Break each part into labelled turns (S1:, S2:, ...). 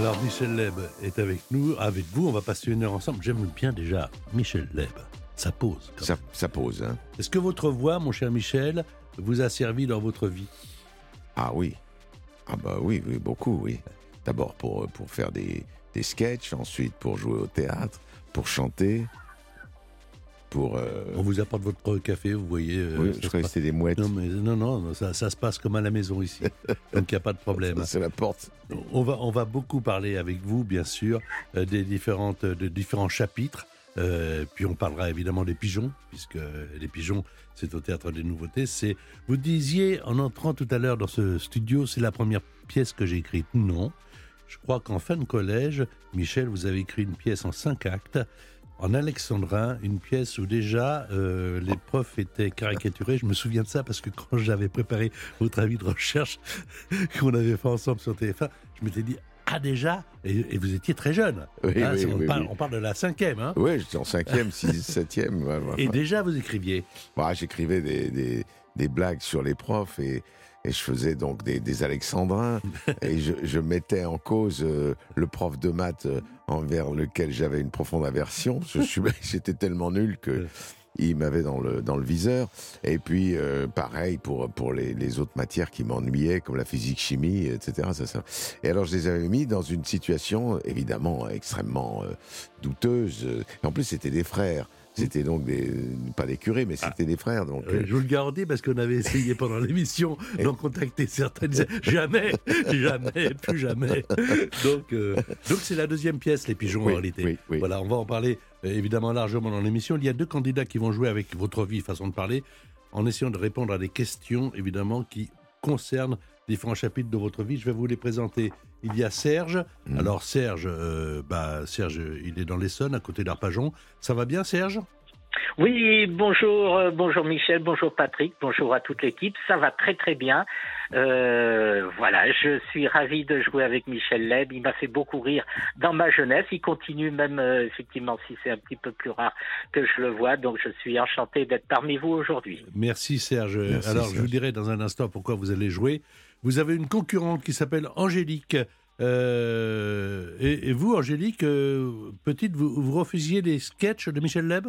S1: Alors Michel Leb est avec nous, avec vous, on va passer une heure ensemble. J'aime bien déjà Michel Leb. Ça pose.
S2: Ça, ça pose, hein.
S1: Est-ce que votre voix, mon cher Michel, vous a servi dans votre vie?
S2: Ah oui. Ah bah oui, oui, beaucoup, oui. D'abord pour, pour faire des, des sketchs, ensuite pour jouer au théâtre, pour chanter, pour... euh,
S1: On vous apporte votre café, vous voyez. euh,
S2: oui, je c'était des mouettes.
S1: Non, mais non, non, ça, ça se passe comme à la maison ici. Donc il n'y a pas de problème.
S2: C'est la porte.
S1: On va, on va beaucoup parler avec vous, bien sûr, euh, des différentes, de différents chapitres. Euh, puis on parlera évidemment des pigeons, puisque les pigeons, c'est au théâtre des nouveautés. C'est, vous disiez en entrant tout à l'heure dans ce studio, c'est la première pièce que j'ai écrite. Non, je crois qu'en fin de collège, Michel, vous avez écrit une pièce en cinq actes. En alexandrin, une pièce où déjà euh, les profs étaient caricaturés. Je me souviens de ça parce que quand j'avais préparé votre avis de recherche qu'on avait fait ensemble sur TF1, je m'étais dit ah déjà? Et, et vous étiez très jeune.
S2: Oui,
S1: Hein,
S2: oui,
S1: on,
S2: oui,
S1: parle,
S2: oui.
S1: on parle de la cinquième. Hein.
S2: Oui, j'étais en cinquième, sixième, septième.
S1: Et déjà vous écriviez.
S2: Bah, J'écrivais des, des, des blagues sur les profs et, et je faisais donc des, des alexandrins et je, je mettais en cause euh, le prof de maths euh, envers lequel j'avais une profonde aversion. J'étais tellement nul que il m'avait dans le, dans le viseur. Et puis, euh, pareil pour, pour les, les autres matières qui m'ennuyaient, comme la physique, chimie, etc. Ça, ça. Et alors, je les avais mis dans une situation, évidemment, extrêmement euh, douteuse. Et en plus, c'était des frères. C'était donc des, pas des curés, mais c'était des frères. Donc,
S1: Euh, je vous le garantis parce qu'on avait essayé pendant l'émission d'en contacter certains. Jamais, jamais, plus jamais. Donc, euh, donc c'est la deuxième pièce, les pigeons
S2: Oui,
S1: en réalité.
S2: oui, oui.
S1: Voilà, on va en parler euh, évidemment largement dans l'émission. Il y a deux candidats qui vont jouer avec votre vie, façon de parler, en essayant de répondre à des questions évidemment qui concernent différents chapitres de votre vie. Je vais vous les présenter. Il y a Serge.
S2: Mhm.
S1: Alors Serge, euh, bah Serge, il est dans l'Essonne, à côté d'Arpajon. Ça va bien, Serge?
S3: Oui, bonjour, euh, bonjour Michel, bonjour Patrick, bonjour à toute l'équipe. Ça va très très bien. Euh, voilà, je suis ravi de jouer avec Michel Leb. Il m'a fait beaucoup rire dans ma jeunesse. Il continue même, euh, effectivement, si c'est un petit peu plus rare que je le vois. Donc je suis enchanté d'être parmi vous aujourd'hui.
S1: Merci Serge.
S2: Merci,
S1: Alors je vous dirai dans un instant pourquoi vous allez jouer. Vous avez une concurrente qui s'appelle Angélique. Euh, et, et vous, Angélique, euh, petite, vous, vous refusiez les sketchs de Michel Leb?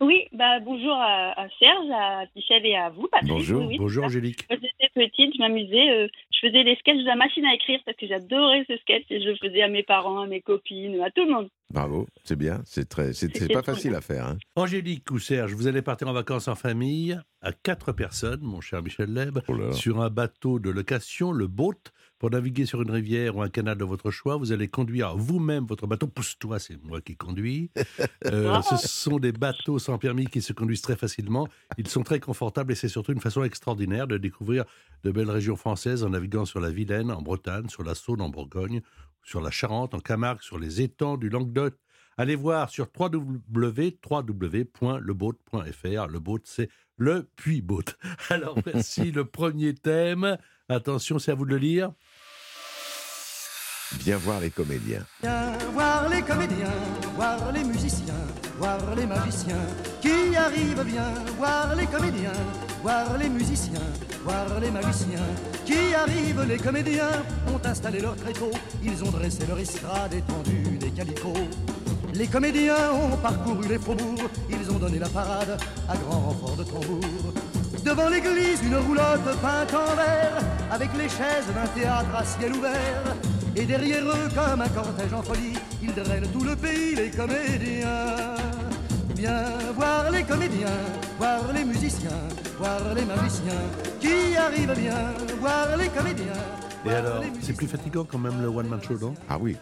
S4: Oui, bah bonjour à, à Serge, à Michel et à vous, Patrick.
S2: Bonjour,
S4: Oui.
S1: Bonjour Angélique.
S4: Quand j'étais petite, je m'amusais. euh, faisais les sketchs de la machine à écrire parce que j'adorais ce sketch et je le faisais à mes parents, à mes copines, à tout le monde.
S2: Bravo, c'est bien. C'est très, c'est pas facile
S4: bien.
S2: à faire. hein.
S1: Angélique ou Serge, vous allez partir en vacances en famille à quatre personnes, mon cher Michel Leb,
S2: Oh
S1: sur un bateau de location, le boat. Pour naviguer sur une rivière ou un canal de votre choix, vous allez conduire vous-même votre bateau. Pousse-toi, c'est moi qui conduis. Euh, ce sont des bateaux sans permis qui se conduisent très facilement. Ils sont très confortables et c'est surtout une façon extraordinaire de découvrir de belles régions françaises en naviguant sur la Vilaine, en Bretagne, sur la Saône, en Bourgogne, sur la Charente, en Camargue, sur les étangs du Languedoc. Allez voir sur www.leboat.fr. Le boat, c'est le puits-boat. Alors, merci. le premier thème. Attention, c'est à vous de le lire.
S2: Viens voir les comédiens.
S5: Viens voir les comédiens, voir les musiciens, voir les magiciens qui arrivent. Viens voir les comédiens, voir les musiciens, voir les magiciens qui arrivent. Les comédiens? Ont installé leur tréteau, ils ont dressé leur estrade étendue des calicots. Les comédiens ont parcouru les faubourgs, ils ont donné la parade à grand renfort de tambour. Devant l'église, une roulotte peinte en vert, avec les chaises d'un théâtre à ciel ouvert. Et derrière eux, comme un cortège en folie, ils drainent tout le pays, les comédiens. Viens voir les comédiens, voir les musiciens, voir les magiciens qui arrivent bien, voir les comédiens,
S1: Et alors, c'est plus fatigant quand même le one-man show, non?
S2: Ah oui.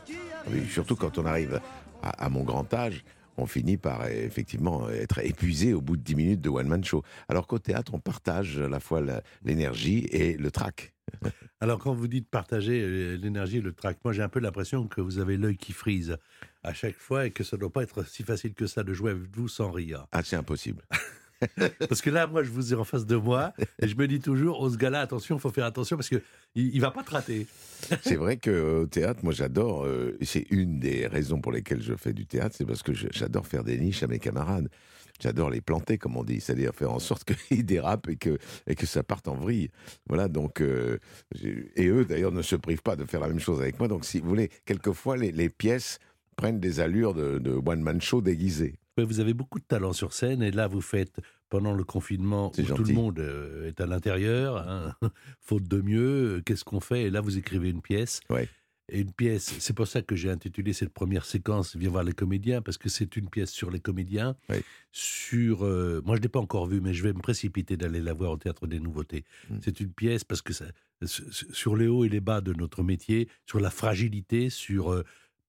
S2: Oui, surtout quand on arrive à, à mon grand âge, on finit par euh, effectivement être épuisé au bout de 10 minutes de one-man show. Alors qu'au théâtre, on partage à la fois l'énergie et le trac.
S1: Alors, quand vous dites partager euh, l'énergie et le trac, moi j'ai un peu l'impression que vous avez l'œil qui frise à chaque fois et que ça ne doit pas être si facile que ça de jouer avec vous sans rire.
S2: Ah, c'est impossible.
S1: Parce que là, moi, je vous ai en face de moi et je me dis toujours, oh, ce gars-là, attention, il faut faire attention parce qu'il ne va pas te.
S2: C'est vrai qu'au théâtre, moi j'adore, euh, c'est une des raisons pour lesquelles je fais du théâtre, c'est parce que j'adore faire des niches à mes camarades. J'adore les planter, comme on dit, c'est-à-dire faire en sorte qu'ils dérapent et que, et que ça parte en vrille. Voilà, donc, euh, et eux d'ailleurs ne se privent pas de faire la même chose avec moi. Donc, si vous voulez, quelquefois les, les pièces prennent des allures de, de one-man show déguisé.
S1: Vous avez beaucoup de talent sur scène et là, vous faites, pendant le confinement, où tout le monde euh, est à l'intérieur, hein, faute de mieux, euh, qu'est-ce qu'on fait? Et là, vous écrivez une pièce.
S2: Ouais.
S1: Et une pièce, c'est pour ça que j'ai intitulé cette première séquence Viens voir les comédiens, parce que c'est une pièce sur les comédiens. Sur, euh, moi, je ne l'ai pas encore vue, mais je vais me précipiter d'aller la voir au Théâtre des Nouveautés.
S2: Mm.
S1: C'est une pièce parce que ça, sur- sur les hauts et les bas de notre métier, sur la fragilité, sur euh,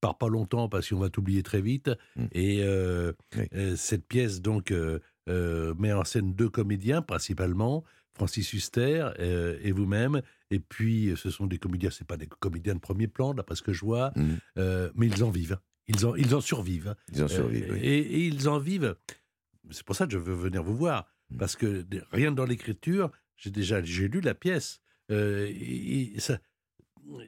S1: pars pas longtemps parce qu'on va t'oublier très vite.
S2: Mm.
S1: Et euh,
S2: Oui.
S1: euh, cette pièce donc euh, met en scène deux comédiens principalement, Francis Huster et vous-même. Et puis ce sont des comédiens, c'est pas des comédiens de premier plan d'après ce que je vois, euh, mais ils en vivent, ils en, ils en survivent.
S2: Ils en survivent. Oui.
S1: et, et ils en vivent. C'est pour ça que je veux venir vous voir.
S2: Mm.
S1: Parce que rien dans l'écriture, j'ai déjà j'ai lu la pièce. Et ça-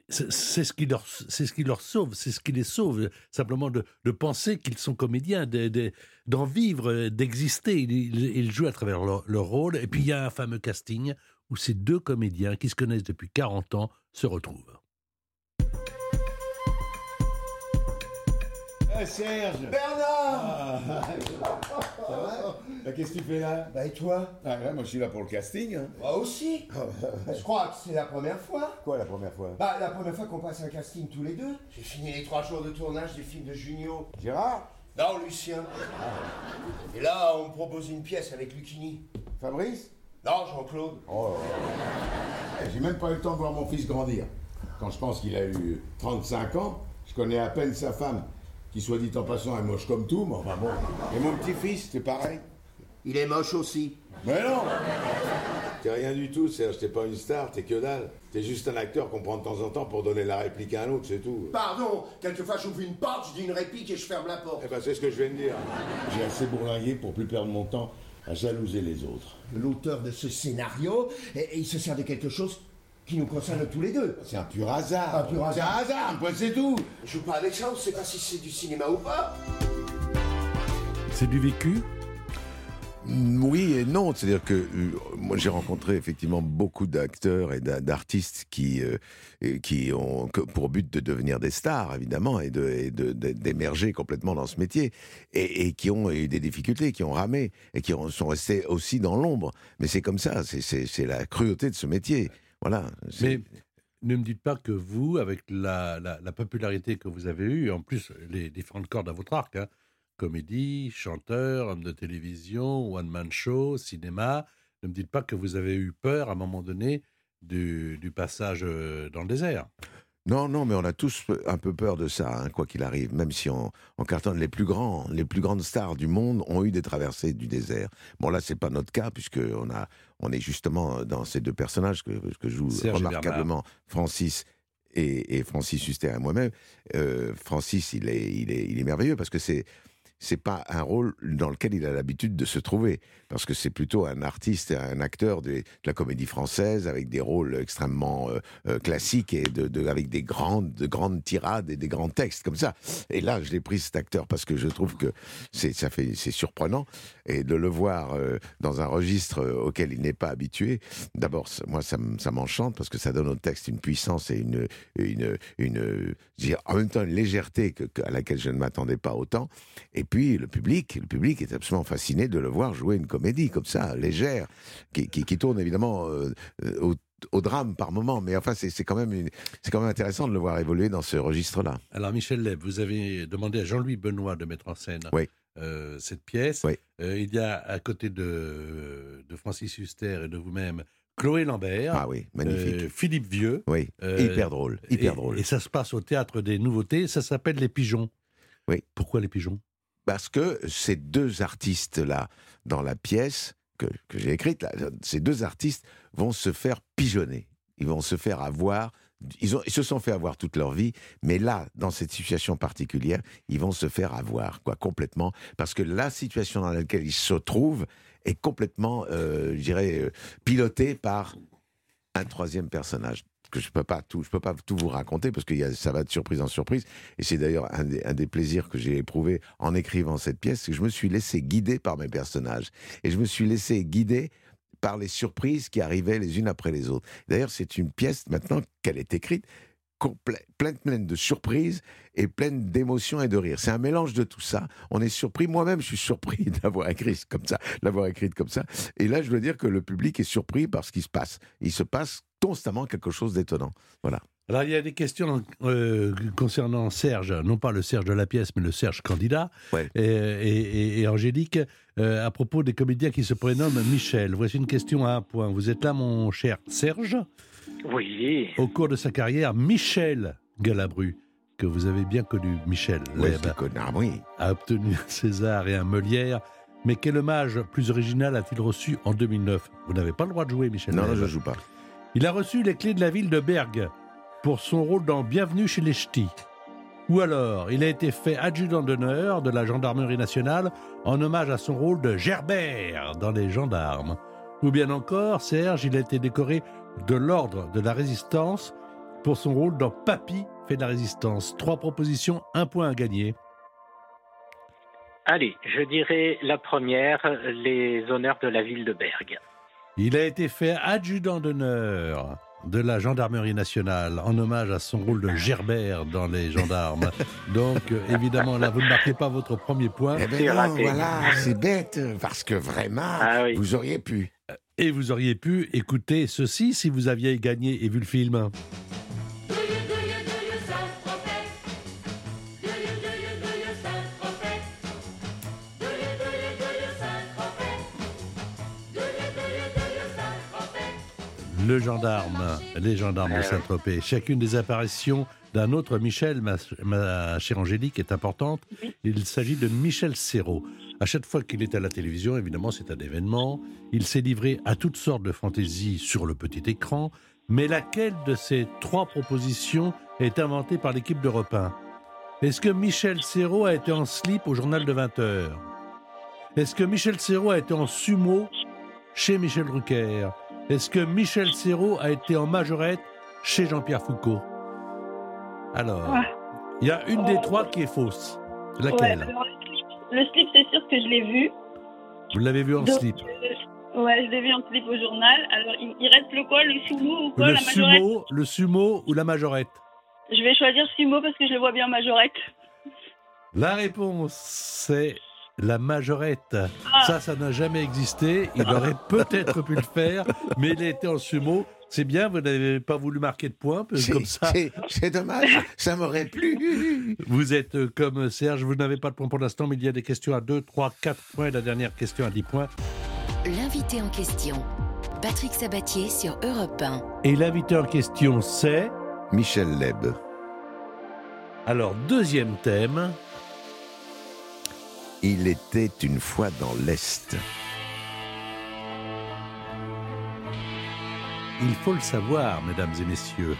S1: c'est ce qui leur c'est ce qui leur sauve c'est ce qui les sauve simplement de, de penser qu'ils sont comédiens de- de- d'en vivre d'exister. Ils, ils- ils jouent à travers leur, leur rôle. Et puis il y a un fameux casting où ces deux comédiens qui se connaissent depuis 40 ans se retrouvent.
S6: Eh, Serge.
S7: Bernard.
S6: Ça va? Bah, Qu'est-ce que tu fais là
S7: Bah et toi
S6: Ah moi je suis là pour le casting. hein.
S7: Moi aussi Je crois que c'est la première fois.
S6: Quoi la première fois?
S7: Bah la première fois qu'on passe un casting tous les deux. J'ai fini les trois jours de tournage du film de Junio.
S6: Gérard?
S7: Non, Lucien. Et là, on me propose une pièce avec Lucchini.
S6: Fabrice?
S7: Non, Jean-Claude.
S6: Oh Eh, J'ai même pas eu le temps de voir mon fils grandir. Quand je pense qu'il a eu 35 ans, je connais à peine sa femme, qui soit dit en passant est moche comme tout, mais enfin bon. Et mon petit-fils, c'est pareil.
S7: Il est moche aussi.
S6: Mais non T'es rien du tout, Serge, t'es pas une star, t'es que dalle. T'es juste un acteur qu'on prend de temps en temps pour donner la réplique à un autre, c'est tout.
S7: Pardon, quelquefois j'ouvre une porte, je dis une réplique et je ferme la porte.
S6: Eh ben c'est ce que je viens de dire. J'ai assez bourlingué pour plus perdre mon temps à jalouser les autres.
S7: L'auteur de ce scénario, et, et il se sert de quelque chose qui nous concerne tous les deux.
S6: C'est un pur hasard.
S7: Un pur hasard.
S6: C'est un hasard, c'est tout.
S7: Je joue pas avec ça, on sait pas si c'est du cinéma ou pas.
S1: c'est du vécu
S2: Oui et non, c'est-à-dire que euh, moi j'ai rencontré effectivement beaucoup d'acteurs et d'a- d'artistes qui euh, qui ont pour but de devenir des stars évidemment et et de- d'émerger complètement dans ce métier et, qui ont eu des difficultés, qui ont ramé et qui ont- sont restés aussi dans l'ombre. Mais c'est comme ça, c'est- la cruauté de ce métier. Voilà.
S1: Mais ne me dites pas que vous, avec la, la- la popularité que vous avez eue, en plus les différentes cordes à votre arc, hein, comédie, chanteur, homme de télévision, one-man show, cinéma, ne me dites pas que vous avez eu peur à un moment donné du, du passage euh, dans le désert.
S2: Non, non, mais on a tous un peu peur de ça, hein, quoi qu'il arrive. Même si on, on cartonne les plus grands, les plus grandes stars du monde ont eu des traversées du désert. Bon, là, c'est pas notre cas puisque on a, on est justement dans ces deux personnages que, que joue
S1: Serge
S2: remarquablement Francis et, et Francis Huster et moi-même. Euh, Francis, il est, il est, il est merveilleux parce que c'est c'est pas un rôle dans lequel il a l'habitude de se trouver, parce que c'est plutôt un artiste, un acteur de, la comédie française avec des rôles extrêmement euh, euh, classiques et de, avec des grandes, de grandes tirades et des grands textes comme ça. Et là, je l'ai pris cet acteur parce que je trouve que c'est ça fait c'est surprenant et de le voir euh, dans un registre auquel il n'est pas habitué. D'abord, moi, ça, m'enchante parce que ça donne au texte une puissance et une une une, dirais, en même temps une légèreté que- à laquelle je ne m'attendais pas autant. Et puis le public, le public est absolument fasciné de le voir jouer une comédie comme ça, légère, qui, qui, qui tourne évidemment euh, au, au drame par moment, mais enfin c'est quand même une- quand même intéressant de le voir évoluer dans ce registre-là.
S1: Alors Michel Leb, vous avez demandé à Jean-Louis Benoît de mettre en scène
S2: Oui.
S1: euh, cette pièce.
S2: Oui.
S1: Euh, il y a à côté de, de Francis Huster et de vous-même Chloé Lambert,
S2: Ah oui, magnifique.
S1: euh, Philippe Vieux.
S2: oui, hyper drôle, hyper
S1: et,
S2: drôle.
S1: Et ça se passe au théâtre des nouveautés. Ça s'appelle Les Pigeons.
S2: Oui.
S1: Pourquoi Les Pigeons?
S2: Parce que ces deux artistes-là, dans la pièce que, j'ai écrite, ces deux artistes vont se faire pigeonner. Ils vont se faire avoir. Ils se sont fait avoir toute leur vie, mais là, dans cette situation particulière, ils vont se faire avoir, quoi, complètement. Parce que la situation dans laquelle ils se trouvent est complètement, euh, je dirais, euh, pilotée par un troisième personnage que je peux peux pas tout vous raconter parce que y a, ça va de surprise en surprise. Et c'est d'ailleurs un des, un des plaisirs que j'ai éprouvé en écrivant cette pièce, c'est que je me suis laissé guider par mes personnages et je me suis laissé guider par les surprises qui arrivaient les unes après les autres. D'ailleurs, c'est une pièce maintenant qu'elle est écrite pleine, pleine de surprises et pleine d'émotions et de rires. C'est un mélange de tout ça. On est surpris. Moi-même, je suis surpris d'avoir écrit comme ça, d'avoir écrit comme ça. Et là, je dois dire que le public est surpris par ce qui se passe. Il se passe constamment quelque chose d'étonnant. Voilà.
S1: Alors, il y a des questions euh, concernant Serge, non pas le Serge de la pièce, mais le Serge candidat,
S2: Ouais.
S1: et, et- et Angélique, euh, à propos des comédiens qui se prénomment Michel. Voici une question à un point. Vous êtes là, mon cher Serge?
S3: Oui,
S1: Au cours de sa carrière, Michel Galabru, que vous avez bien connu, Michel Leb.
S2: Ah oui.
S1: a obtenu un César et un Molière. Mais quel hommage plus original a-t-il reçu en 2009 Vous n'avez pas le droit de jouer, Michel
S2: Non,
S1: Leb.
S2: je joue pas.
S1: Il a reçu les clés de la ville de Bergue pour son rôle dans Bienvenue chez les Ch'tis. Ou alors, il a été fait adjudant d'honneur de la gendarmerie nationale en hommage à son rôle de Gerbert dans Les Gendarmes. Ou bien encore, Serge, il a été décoré de l'ordre de la résistance pour son rôle dans Papy fait de la résistance. Trois propositions, un point à gagner.
S3: allez, je dirais la première, les honneurs de la ville de Bergue.
S1: Il a été fait adjudant d'honneur de la gendarmerie nationale en hommage à son rôle de Gerbert dans les gendarmes. Donc, euh, évidemment, là, vous ne marquez pas votre premier point
S2: Eh ben non, voilà, c'est bête, parce que vraiment,
S3: Ah oui.
S2: vous auriez pu.
S1: Et vous auriez pu écouter ceci si vous aviez gagné et vu le film. Le gendarme, les gendarmes de Saint-Tropez. Chacune des apparitions d'un autre Michel, ma, ma chère Angélique, est importante. Il s'agit de Michel Serrault. À chaque fois qu'il est à la télévision, évidemment, c'est un événement. Il s'est livré à toutes sortes de fantaisies sur le petit écran. Mais laquelle de ces trois propositions est inventée par l'équipe d'Europe 1 Est-ce que Michel Serrault a été en slip au journal de 20 heures? Est-ce que Michel Serrault a été en sumo chez Michel Drucker? Est-ce que Michel Serrault a été en majorette chez Jean-Pierre Foucault? Alors,
S4: Ah.
S1: il y a une des trois qui est fausse.
S4: Ouais,
S1: Laquelle
S4: alors, le slip, c'est sûr que je l'ai vu.
S1: Vous l'avez vu en
S4: Donc,
S1: slip?
S4: euh, ouais, je l'ai vu en slip au journal. Alors, il, il reste le quoi? Le sumo ou quoi
S1: Le
S4: La majorette?
S1: sumo, le sumo ou la majorette?
S4: Je vais choisir sumo parce que je le vois bien en majorette.
S1: La réponse, c'est la majorette.
S4: Ah.
S1: Ça, ça n'a jamais existé. Il aurait peut-être pu le faire, mais il était en sumo. C'est bien, vous n'avez pas voulu marquer de points, comme ça,
S2: C'est dommage, ça m'aurait plu.
S1: vous êtes euh, comme Serge, vous n'avez pas de points pour l'instant, mais il y a des questions à 2, 3, 4 points, et la dernière question à 10 points.
S8: L'invité en question. Patrick Sabatier sur Europe 1.
S1: Et l'invité en question, c'est...
S2: Michel Leb.
S1: Alors, deuxième thème,
S2: Il était une fois dans l'Est.
S1: il faut le savoir, mesdames et messieurs.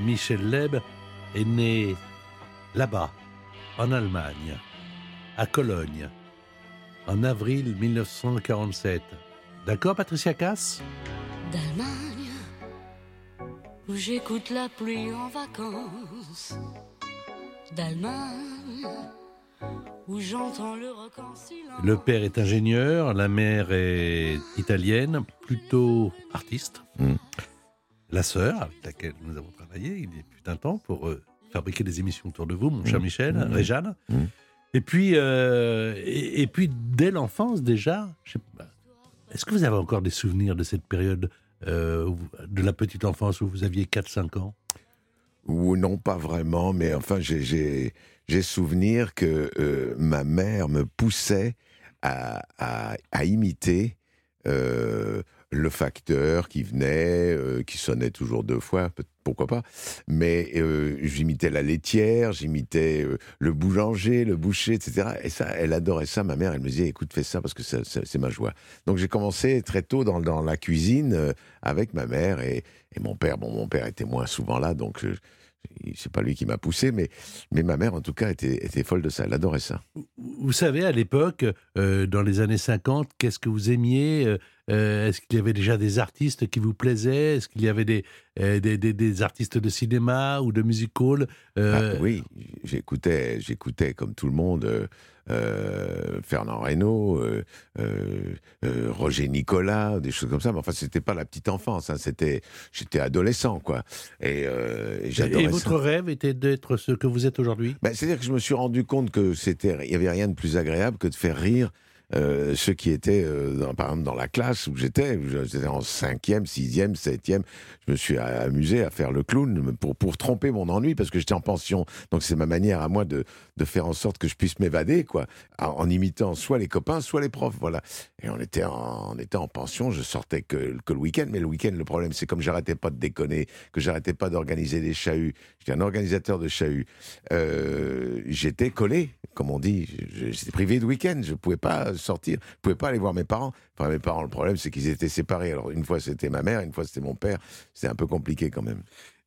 S1: Michel Leb est né là-bas, en Allemagne, à Cologne, en avril 1947. D'accord, Patricia Cass?
S9: d'Allemagne, où j'écoute la pluie en vacances. D'Allemagne, où j'entends le rock en silence.
S1: Le père est ingénieur, la mère est italienne, plutôt artiste.
S2: Mm.
S1: La sœur, avec laquelle nous avons travaillé, il y a plus d'un temps, pour euh, fabriquer des émissions autour de vous, mon cher
S2: Mm.
S1: Michel,
S2: Mm.
S1: Réjeanne.
S2: Mm.
S1: Et puis, euh, et, et puis dès l'enfance déjà, est-ce que vous avez encore des souvenirs de cette période euh, de la petite enfance où vous aviez 4-5 ans?
S2: Ou non, pas vraiment, mais enfin, j'ai- souvenir que euh, ma mère me poussait à, à- à imiter euh, le facteur qui venait, euh, qui sonnait toujours deux fois, pourquoi pas. Mais euh, j'imitais la laitière, j'imitais euh, le boulanger, le boucher, etc. Et ça, elle adorait ça. Ma mère, elle me disait, écoute, fais ça parce que c'est ma joie. Donc j'ai commencé très tôt dans, dans la cuisine avec ma mère et, et mon père. Bon, mon père était moins souvent là, donc euh, c'est pas lui qui m'a poussé, mais, mais ma mère, en tout cas, était, était folle de ça. Elle adorait ça.
S1: Vous savez, à l'époque, dans les années 50, qu'est-ce que vous aimiez Euh, euh, Est-ce qu'il y avait déjà des artistes qui vous plaisaient? Est-ce qu'il y avait des, euh, des, des- des artistes de cinéma ou de music hall? Euh,
S2: Ah, oui, j'écoutais, j'écoutais comme tout le monde euh, euh, Fernand Reynaud, euh, euh, euh, Roger Nicolas, des choses comme ça. Mais enfin, c'était pas la petite enfance. hein, c'était, j'étais adolescent, quoi. Et, euh, et j'adorais
S1: Et votre
S2: ça.
S1: rêve était d'être ce que vous êtes aujourd'hui?
S2: Ben, c'est-à-dire que je me suis rendu compte que c'était, il y avait rien de plus agréable que de faire rire. Euh, ceux qui étaient, euh, par exemple, dans la classe où j'étais, j'étais en cinquième, sixième, septième, je me suis amusé à faire le clown pour, pour tromper mon ennui parce que j'étais en pension. Donc c'est ma manière à moi de, de faire en sorte que je puisse m'évader, quoi, en, imitant soit les copains, soit les profs, voilà. Et on était en, on était en pension, je sortais que, que le week-end, mais le week-end, le problème, c'est comme j'arrêtais pas de déconner, que j'arrêtais pas d'organiser des chahuts, j'étais un organisateur de chahuts, euh, j'étais collé, comme on dit, j'étais privé de week-end, je pouvais pas sortir, je pouvais pas aller voir mes parents. Enfin, mes parents, le problème, c'est qu'ils étaient séparés. Alors, une fois, c'était ma mère, une fois, c'était mon père. C'était un peu compliqué quand même.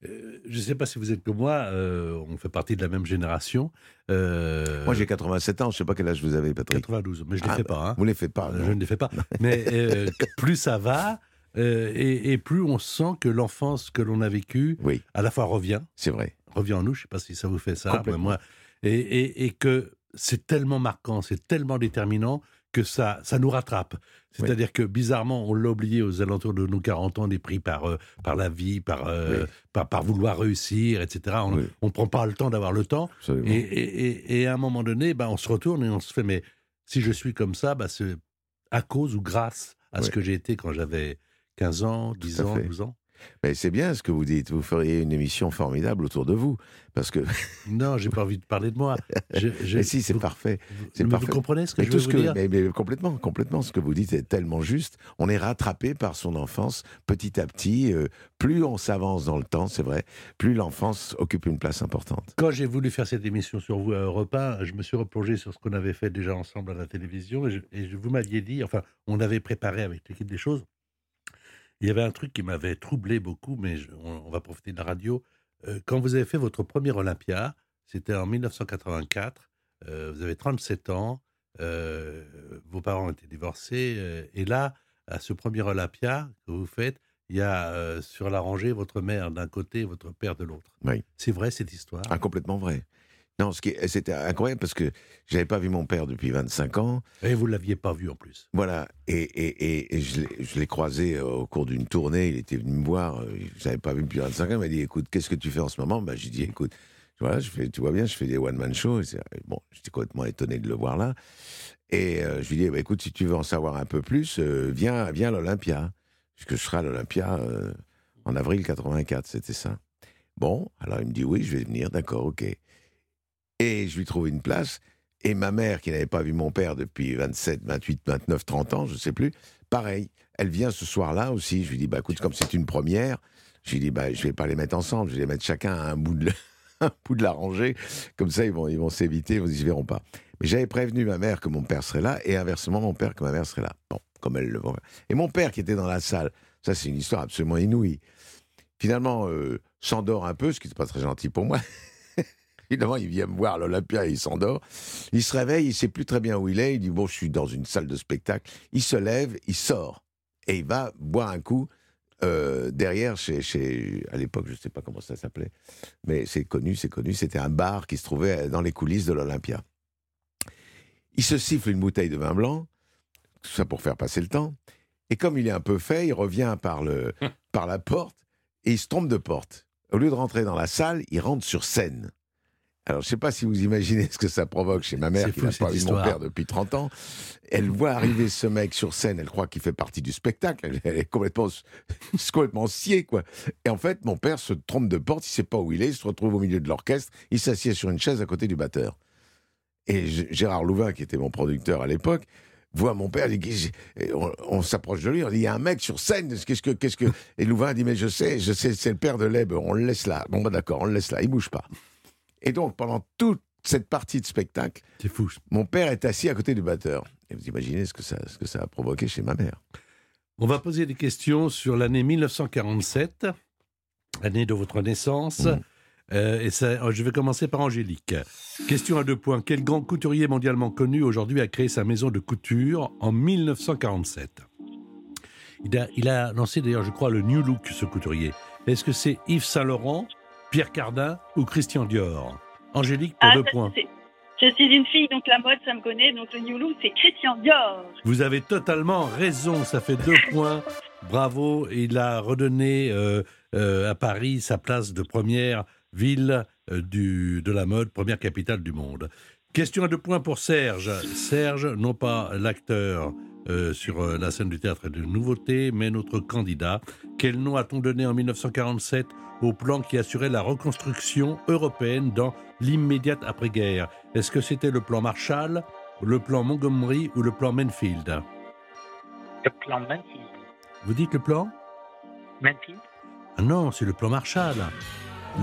S1: Euh, Je ne sais pas si vous êtes comme moi, euh, on fait partie de la même génération. Euh,
S2: Moi, j'ai 87 ans, je sais pas quel âge vous avez, Patrick.
S1: 92, mais je ne les
S2: Ah,
S1: fais pas. hein.
S2: Vous les faites pas, non
S1: Je ne les fais pas. Mais plus ça va, et, et plus on sent que l'enfance que l'on a vécue,
S2: Oui,
S1: à la fois revient,
S2: c'est vrai.
S1: revient en nous, je ne sais pas si ça vous fait ça, mais moi, et, et- et que c'est tellement marquant, c'est tellement déterminant que ça, ça nous rattrape. C'est-à-dire que bizarrement, on l'a oublié aux alentours de nos 40 ans, on est pris par, euh, par la vie, par, euh,
S2: Oui.
S1: par, par vouloir réussir, etc. On
S2: Oui.
S1: ne prend pas le temps d'avoir le temps. Et, et- et- à un moment donné, ben, on se retourne et on se fait, mais si je suis comme ça, ben, c'est à cause ou grâce à ce que j'ai été quand j'avais 15 ans, 10
S2: à
S1: ans,
S2: fait.
S1: 12 ans.
S2: Mais c'est bien ce que vous dites. Vous feriez une émission formidable autour de vous. Parce que.
S1: Non, j'ai pas envie de parler de moi. Je- je-
S2: Mais si, c'est parfait. C'est parfait.
S1: Vous comprenez ce que
S2: Mais
S1: je veux
S2: ce
S1: vous
S2: que,
S1: dire
S2: mais, mais complètement, complètement, ce que vous dites est tellement juste. On est rattrapé par son enfance petit à petit. euh, plus on s'avance dans le temps, c'est vrai, plus l'enfance occupe une place importante.
S1: Quand j'ai voulu faire cette émission sur vous à Europe 1, je me suis replongé sur ce qu'on avait fait déjà ensemble à la télévision et, je- et vous m'aviez dit, enfin, on avait préparé avec l'équipe des choses. Il y avait un truc qui m'avait troublé beaucoup, mais je- on, on va profiter de la radio. Euh, quand vous avez fait votre premier Olympia, c'était en 1984, euh, vous avez 37 ans, euh, vos parents étaient divorcés, et là, à ce premier Olympia que vous faites, il y a sur la rangée votre mère d'un côté, votre père de l'autre.
S2: Oui.
S1: C'est vrai cette histoire?
S2: Ah, complètement vrai. Non, ce qui est- c'était incroyable parce que j'avais pas vu mon père depuis 25 ans.
S1: Et vous ne l'aviez pas vu en plus.
S2: Voilà, et, et, et, et je l'ai- croisé euh, au cours d'une tournée, il était venu me voir, euh, je l'avais pas vu depuis 25 ans, il m'a dit, écoute, qu'est-ce que tu fais en ce moment? Bah, J'ai dit, écoute, voilà, je fais, tu vois bien, je fais des one-man shows, et c'est- bon, j'étais complètement étonné de le voir là, et euh, je lui dis, bah, écoute, si tu veux en savoir un peu plus, euh, viens, viens à l'Olympia, puisque je serai à l'Olympia euh, en avril 84, c'était ça. Bon, alors il me dit, oui, je vais venir, d'accord, ok. Et je lui trouve une place, et ma mère, qui n'avait pas vu mon père depuis 27, 28, 29, 30 ans, je ne sais plus, pareil, elle vient ce soir-là aussi. Je lui dis, bah écoute, comme c'est une première, je lui dis, bah je vais pas les mettre ensemble, je vais les mettre chacun à un bout de, la rangée. Comme ça, ils vont ils vont s'éviter, ils ne se verront pas. Mais j'avais prévenu ma mère que mon père serait là, et inversement, mon père que ma mère serait là. Bon, comme elle le voit. Et mon père qui était dans la salle, ça c'est une histoire absolument inouïe. Finalement, euh, s'endort un peu, ce qui n'est pas très gentil pour moi. Évidemment, il vient me voir l'Olympia et il s'endort. Il se réveille, il sait plus très bien où il est. Il dit Bon, je suis dans une salle de spectacle. Il se lève, il sort et il va boire un coup euh, derrière chez, chez. À l'époque, je ne sais pas comment ça s'appelait, mais c'est connu, c'est connu. C'était un bar qui se trouvait dans les coulisses de l'Olympia. Il se siffle une bouteille de vin blanc, tout ça pour faire passer le temps. Et comme il est un peu fait, il revient par, le, par la porte et il se trompe de porte. Au lieu de rentrer dans la salle, il rentre sur scène. Alors, je ne sais pas si vous imaginez ce que ça provoque chez ma mère, qui n'a pas vu mon père depuis 30 ans. Elle voit arriver ce mec sur scène, elle croit qu'il fait partie du spectacle. Elle- est complètement, complètement sciée, quoi. Et en fait, mon père se trompe de porte, il ne sait pas où il est, il se retrouve au milieu de l'orchestre, il s'assied sur une chaise à côté du batteur. Et Gérard Louvain, qui était mon producteur à l'époque, voit mon père, il dit, on s'approche de lui, on dit, il y a un mec sur scène, qu'est-ce que, qu'est-ce que, et Louvain dit, mais je sais, je sais, c'est le père de Leb, on le laisse là. Bon, bah d'accord, on le laisse là, il bouge pas. Et donc, pendant toute cette partie de spectacle,
S1: fou.
S2: mon père est assis à côté du batteur. Et vous imaginez ce que ça, ce que ça a provoqué chez ma mère.
S1: On va poser des questions sur l'année 1947, année de votre naissance.
S2: Mm.
S1: Euh, et ça, euh, je vais commencer par Angélique. Question à deux points. Quel grand couturier mondialement connu aujourd'hui a créé sa maison de couture en 1947 il a, il a lancé d'ailleurs, je crois, le New Look, ce couturier. Est-ce que c'est Yves Saint-Laurent, Pierre Cardin ou Christian Dior? Angélique, pour
S4: Ah,
S1: deux
S4: ça,
S1: points.
S4: Je suis une fille, donc la mode, ça me connaît. Donc le New Look, c'est Christian Dior.
S1: Vous avez totalement raison, ça fait deux points. Bravo, il a redonné euh, euh, à Paris sa place de première ville euh, du, de la mode, première capitale du monde. Question à deux points pour Serge. Serge, non pas l'acteur euh, sur euh, la scène du théâtre de nouveauté, mais notre candidat. Quel nom a-t-on donné en 1947 au plan qui assurait la reconstruction européenne dans l'immédiate après-guerre? Est-ce que c'était le plan Marshall, le plan Montgomery ou le plan Manfield
S3: Le plan Manfield.
S1: Vous dites le plan?
S3: Manfield
S1: Ah Non, c'est le plan Marshall.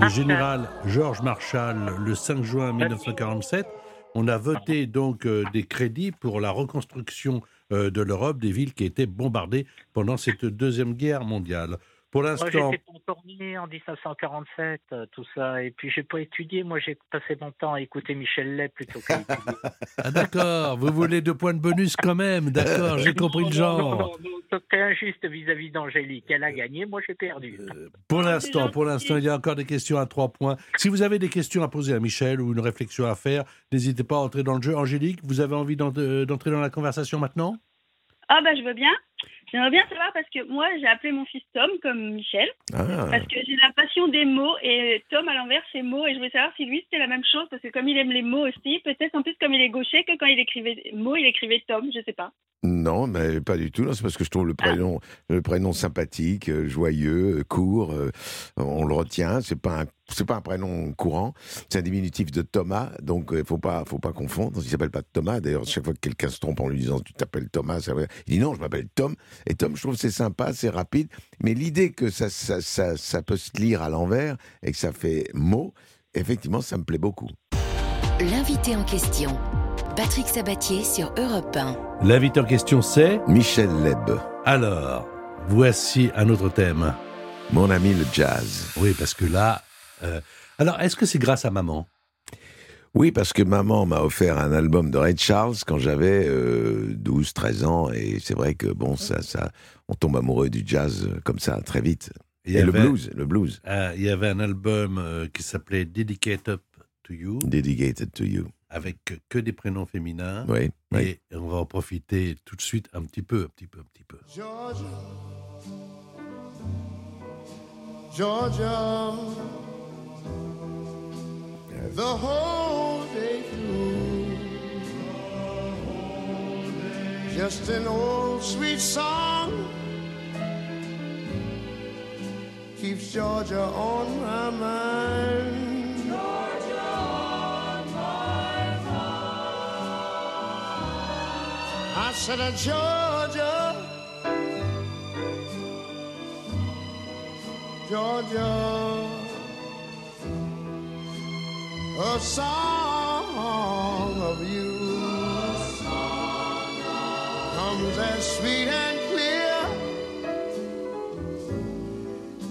S1: Le général George Marshall, le 5 juin 1947, on a voté donc euh, des crédits pour la reconstruction de l'Europe, des villes qui étaient bombardées pendant cette deuxième guerre mondiale. Pour
S3: Moi,
S1: l'instant,
S3: j'étais pas encore né en 1947, euh, tout ça. Et puis, j'ai pas étudié. Moi, j'ai passé mon temps à écouter Michel Lay plutôt qu'à étudier.
S1: ah, d'accord, vous voulez deux points de bonus quand même, d'accord, j'ai compris le
S3: Non, non,
S1: genre.
S3: non, non, c'est injuste vis-à-vis d'Angélique. Elle a gagné, moi, j'ai perdu.
S1: Pour
S4: Ah,
S1: l'instant,
S4: c'est
S1: pour l'instant, il y a encore des questions à trois points. Si vous avez des questions à poser à Michel ou une réflexion à faire, n'hésitez pas à entrer dans le jeu. Angélique, vous avez envie euh, d'entrer dans la conversation maintenant?
S4: Ah bah je veux bien. J'aimerais bien savoir parce que moi j'ai appelé mon fils Tom comme Michel
S2: Ah,
S4: parce que j'ai la passion des mots et Tom à l'envers c'est mots et je voulais savoir si lui c'était la même chose parce que comme il aime les mots aussi peut-être en plus comme il est gaucher que quand il écrivait mots il écrivait Tom je sais pas.
S2: Non, mais pas du tout. C'est parce que je trouve le prénom, le prénom sympathique, euh, joyeux, euh, court. euh, on le retient. C'est pas un, c'est pas un prénom courant. C'est un diminutif de Thomas, donc il faut pas, faut pas confondre. Il s'appelle pas Thomas. D'ailleurs, chaque fois que quelqu'un se trompe en lui disant tu t'appelles Thomas, ça veut- il dit non, je m'appelle Tom. Et Tom, je trouve que c'est sympa, c'est rapide. Mais l'idée que ça, ça, ça, ça peut se lire à l'envers et que ça fait mot, effectivement, ça me plaît beaucoup.
S8: L'invité en question. Patrick Sabatier sur Europe 1.
S1: L'invité en question, c'est
S2: Michel Leb,
S1: Alors, voici un autre thème.
S2: mon ami le jazz.
S1: Oui, parce que là. euh, Alors, est-ce que c'est grâce à maman?
S2: Oui, parce que maman m'a offert un album de Ray Charles quand j'avais euh, 12, 13 ans, et c'est vrai que bon, ça, ça, on tombe amoureux du jazz euh, comme ça très vite.
S1: Il y
S2: Et le blues, le blues,
S1: euh, Il y avait un album euh, qui s'appelait Dedicated to You,
S2: dedicated to you.
S1: Avec que des prénoms féminins.
S2: Oui, oui.
S1: Et on va en profiter tout de suite un petit peu, un petit peu, un petit peu.
S5: Georgia, Georgia, the whole day through. Just an old sweet song keeps Georgia on my mind. Said, Georgia. Georgia, a song of you comes as sweet and clear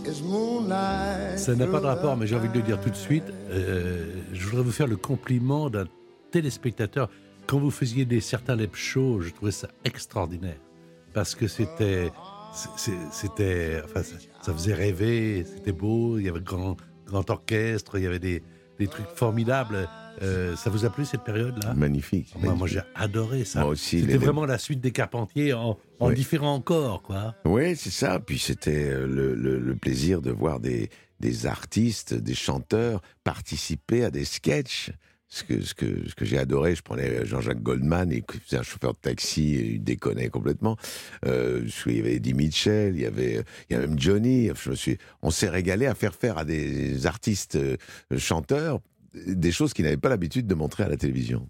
S5: as moonlight.
S1: Ça n'a pas de rapport, mais j'ai envie de le dire tout de suite. Euh, je voudrais vous faire le compliment d'un téléspectateur. Quand vous faisiez des certains lep shows, je trouvais ça extraordinaire. Parce que c'était. C'était. Enfin, ça, ça faisait rêver, c'était beau, il y avait grand, grand orchestre, il y avait des, des trucs formidables. Euh, ça vous a plu cette période-là?
S2: Magnifique.
S1: Moi, j'ai adoré ça.
S2: Moi aussi,
S1: C'était
S2: les-
S1: vraiment la suite des Carpentiers en, en
S2: Oui.
S1: différent encore, quoi.
S2: Oui, c'est ça. Puis c'était euh, le, le- le plaisir de voir des, des artistes, des chanteurs participer à des sketchs. Ce que, ce que, ce que j'ai adoré, je prenais Jean-Jacques Goldman, il faisait un chauffeur de taxi, et il déconnait complètement. Euh, il y avait Eddie Mitchell, il y avait, il y avait même Johnny. Je me suis, on s'est régalé à faire faire à des artistes euh, chanteurs des choses qu'ils n'avaient pas l'habitude de montrer à la télévision.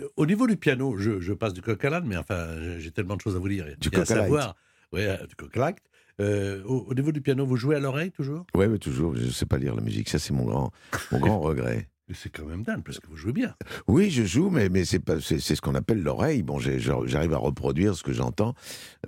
S1: Euh, Au niveau du piano, je, je passe du coq à l'âne, mais enfin, j'ai- tellement de choses à vous dire.
S2: Du coq à
S1: savoir, ouais, euh, du coq à l'âne. Euh, au, au niveau du piano, vous jouez à l'oreille toujours?
S2: Oui, mais toujours, je ne sais pas lire la musique. Ça, c'est mon grand, mon grand regret.
S1: C'est quand même dingue, parce que vous jouez bien.
S2: Oui, je joue, mais, mais c'est pas- c'est c'est ce qu'on appelle l'oreille. Bon, j'ai- j'arrive à reproduire ce que j'entends.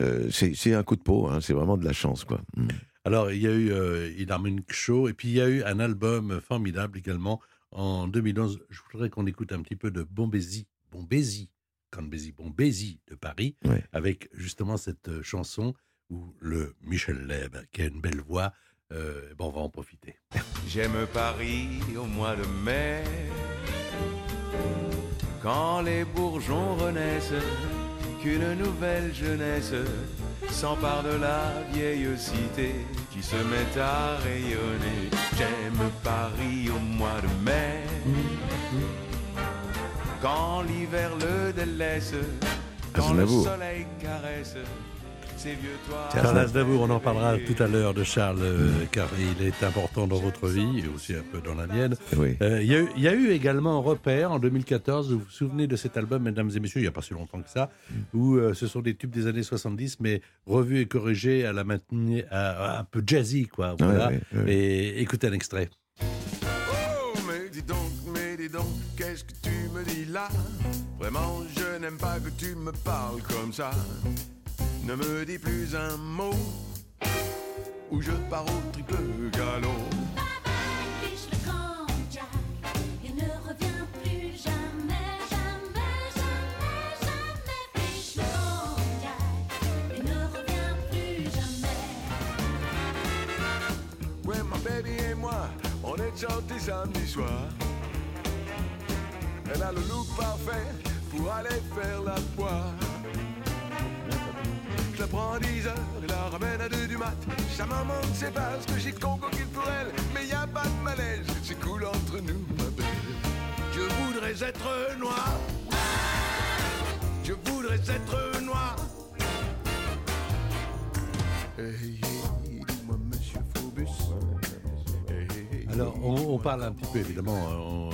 S2: Euh, c'est c'est un coup de peau, hein, c'est vraiment de la chance, quoi. Mm.
S1: Alors, il y a eu euh, Il Harmonic Show, et puis il y a eu un album formidable également en 2011. Je voudrais qu'on écoute un petit peu de Bombézy, Bombézy, Canbézy, Bombézy de Paris, avec justement cette euh, chanson où le Michel Leb, qui a une belle voix, euh, ben, on va en profiter.
S10: J'aime Paris au mois de mai, quand les bourgeons renaissent, qu'une nouvelle jeunesse s'empare de la vieille cité qui se met à rayonner. J'aime Paris au mois de mai, quand l'hiver le délaisse, quand le soleil caresse.
S1: Charles Aznavour, on en parlera tout à l'heure de Charles, euh, car il est important dans votre vie et aussi un peu dans la mienne.
S2: Oui.
S1: Euh, Il y, a eu- il y a eu également Repère en 2014. Vous vous souvenez de cet album, mesdames et messieurs, il n'y a pas si longtemps que ça, où euh, ce sont des tubes des années 70, mais revus et corrigés à la maintenir, à- à un peu jazzy, quoi. Voilà.
S2: Ouais, ouais.
S1: Et écoutez un extrait.
S10: Oh, mais dis donc, mais dis donc, qu'est-ce que tu me dis là? Vraiment, je n'aime pas que tu me parles comme ça. Ne me dis plus un mot, ou je pars au triple galop.
S9: Fiche le grand Jack et ne reviens plus jamais, jamais, jamais, jamais. Fiche le grand Jack et ne reviens plus jamais.
S10: Ouais, ma baby et moi, on est sortis samedi soir. Elle a le look parfait pour aller faire la poire. 10 heures et la ramène à 2 du mat. Sa maman ne sait pas ce que j'ai de qu'il pour elle. Mais y a pas de malaise, c'est cool entre nous, ma belle. Je voudrais être noir. Je voudrais être noir. Hey, dis-moi, monsieur hey.
S1: Alors, on, parle un petit peu, évidemment, on,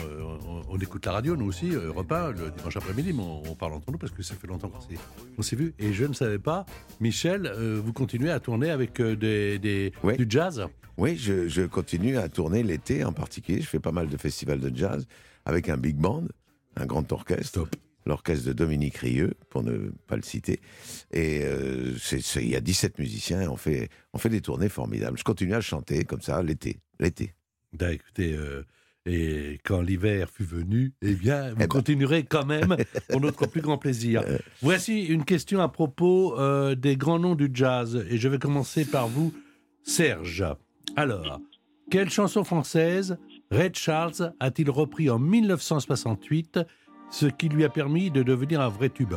S1: on- écoute la radio, nous aussi, euh, repas, le dimanche après-midi, mais on, on parle entre nous parce que ça fait longtemps qu'on s'est- vu. Et je ne savais pas, Michel, euh, vous continuez à tourner avec euh, des, des-
S2: Oui.
S1: du jazz?
S2: Oui, je, je continue à tourner l'été en particulier. Je fais pas mal de festivals de jazz avec un big band, un grand orchestre. L'orchestre de Dominique Rieux, pour ne pas le citer. Et euh, il y a 17 musiciens et on fait, on fait des tournées formidables. Je continue à chanter comme ça l'été. L'été.
S1: Ben, écoutez, euh, et quand l'hiver fut venu, eh bien, vous
S2: ben.
S1: continuerez quand même pour notre plus grand plaisir. Voici une question à propos euh, des grands noms du jazz. Et je vais commencer par vous, Serge. Alors, quelle chanson française Red Charles a-t-il repris en 1968, ce qui lui a permis de devenir un vrai tube?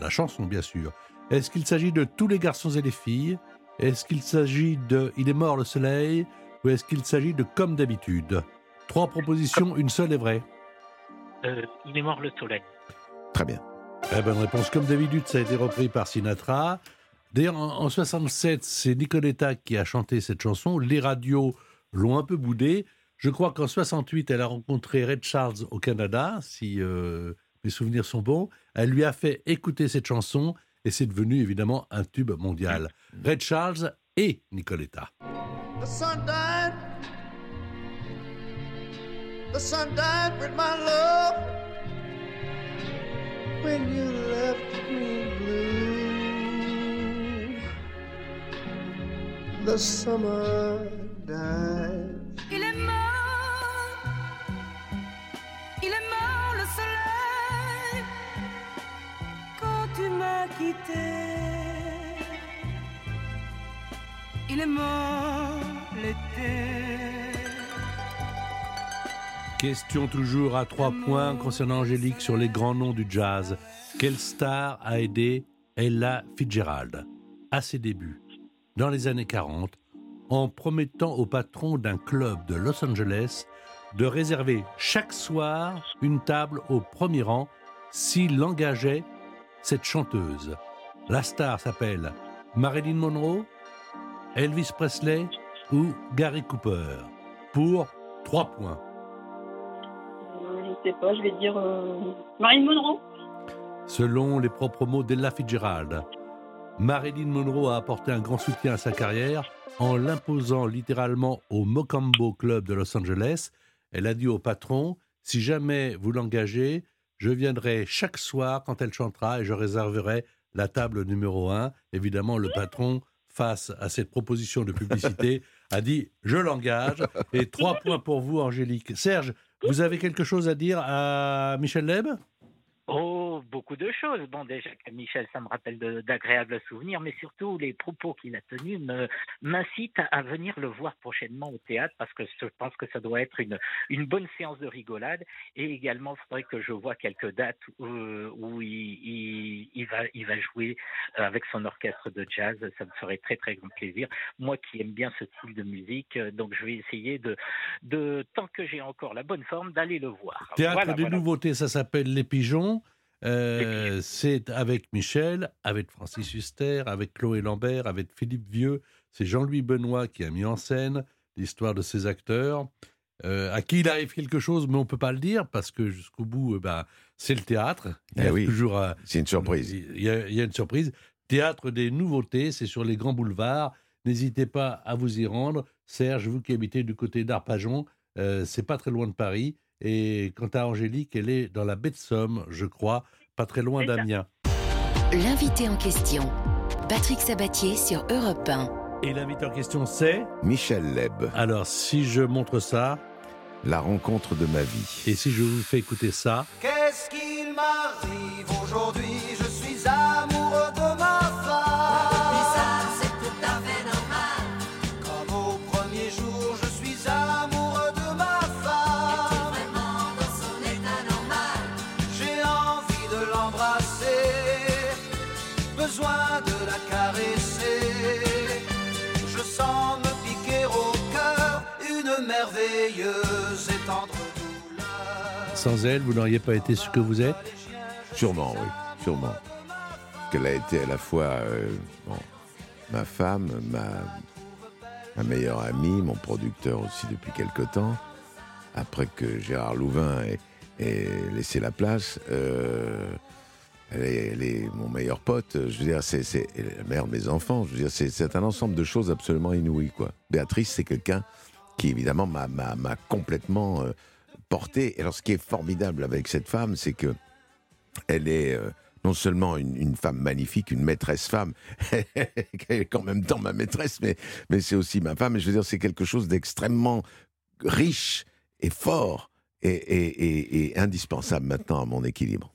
S1: La chanson, bien sûr. Est-ce qu'il s'agit de Tous les garçons et les filles? Est-ce qu'il s'agit de Il est mort le soleil? Ou est-ce qu'il s'agit de Comme d'habitude? Trois propositions, une seule est vraie.
S3: Euh, il est mort le soleil.
S2: Très bien.
S1: La bonne réponse, comme d'habitude, ça a été repris par Sinatra. D'ailleurs, en, en 67, c'est Nicoletta qui a chanté cette chanson. Les radios l'ont un peu boudée. Je crois qu'en 68, elle a rencontré Red Charles au Canada, si euh, mes souvenirs sont bons. Elle lui a fait écouter cette chanson et c'est devenu évidemment un tube mondial. Red Charles et Nicoletta.
S5: The sun died. The sun died with my love. When you left me blue. The summer died.
S9: Il est mort, il est mort le soleil quand tu m'as quitté. Il est mort l'été.
S1: Question toujours à trois points concernant Angélique sur les grands noms du jazz. Quelle star a aidé Ella Fitzgerald à ses débuts, dans les années 40, en promettant au patron d'un club de Los Angeles de réserver chaque soir une table au premier rang s'il engageait cette chanteuse La star s'appelle Marilyn Monroe, Elvis Presley ou Gary Cooper Pour trois points.
S4: Je vais dire euh, Marine Monroe.
S1: Selon les propres mots d'Ella Fitzgerald, Marilyn Monroe a apporté un grand soutien à sa carrière en l'imposant littéralement au Mocambo Club de Los Angeles. Elle a dit au patron Si jamais vous l'engagez, je viendrai chaque soir quand elle chantera et je réserverai la table numéro un. Évidemment, le patron, face à cette proposition de publicité, a dit Je l'engage. Et trois points pour vous, Angélique. Serge, vous avez quelque chose à dire à Michel Leb?
S3: Beaucoup de choses. Bon, déjà, Michel, ça me rappelle d'agréables souvenirs, mais surtout les propos qu'il a tenus m'incitent à venir le voir prochainement au théâtre parce que je pense que ça doit être une, une bonne séance de rigolade. Et également, il faudrait que je vois quelques dates où, où il, il- il va, il va jouer euh, avec son orchestre de jazz. Ça me ferait très, très grand plaisir. Moi qui aime bien ce style de musique, euh, donc je vais essayer de, de tant que j'ai encore la bonne forme, d'aller le voir.
S1: Théâtre
S3: Voilà,
S1: des
S3: voilà.
S1: nouveautés, ça s'appelle Les Pigeons. Euh, c'est avec Michel, avec Francis Huster, avec Chloé Lambert, avec Philippe Vieux. C'est Jean-Louis Benoît qui a mis en scène l'histoire de ces acteurs. euh, à qui il arrive quelque chose, mais on peut pas le dire parce que jusqu'au bout, euh, bah, c'est le théâtre. Il y
S2: Eh
S1: a
S2: oui.
S1: toujours
S2: C'est une surprise.
S1: il y, a, il y a une surprise. Théâtre des nouveautés, c'est sur les grands boulevards. N'hésitez pas à vous y rendre. Serge, vous qui habitez du côté d'Arpajon, euh, c'est pas très loin de Paris. Et quant à Angélique, elle est dans la baie de Somme, je crois, pas très loin d'Amiens.
S8: L'invité en question, Patrick Sabatier sur Europe 1.
S1: Et l'invité en question, c'est
S2: Michel Leb,
S1: Alors, si je montre ça,
S2: la rencontre de ma vie.
S1: et si je vous fais écouter ça,
S5: Qu'est-ce qu'il m'arrive aujourd'hui?
S1: Sans elle, vous n'auriez pas été ce que vous êtes
S2: Sûrement, oui, sûrement. Qu'elle a été à la fois euh, ma femme, ma, meilleure amie, mon producteur aussi depuis quelque temps. Après que Gérard Louvain ait, laissé la place, euh, elle, est, mon meilleur pote. Je veux dire, c'est la mère de mes enfants. Je veux dire, c'est un ensemble de choses absolument inouïes, quoi. Béatrice, c'est quelqu'un qui évidemment m'a complètement euh, porté. Et alors, ce qui est formidable avec cette femme, c'est que elle est euh, non seulement une, une femme magnifique, une maîtresse femme, elle est en même temps ma maîtresse, mais, mais c'est aussi ma femme. Et je veux dire, c'est quelque chose d'extrêmement riche et fort et, et- et- et indispensable maintenant à mon équilibre.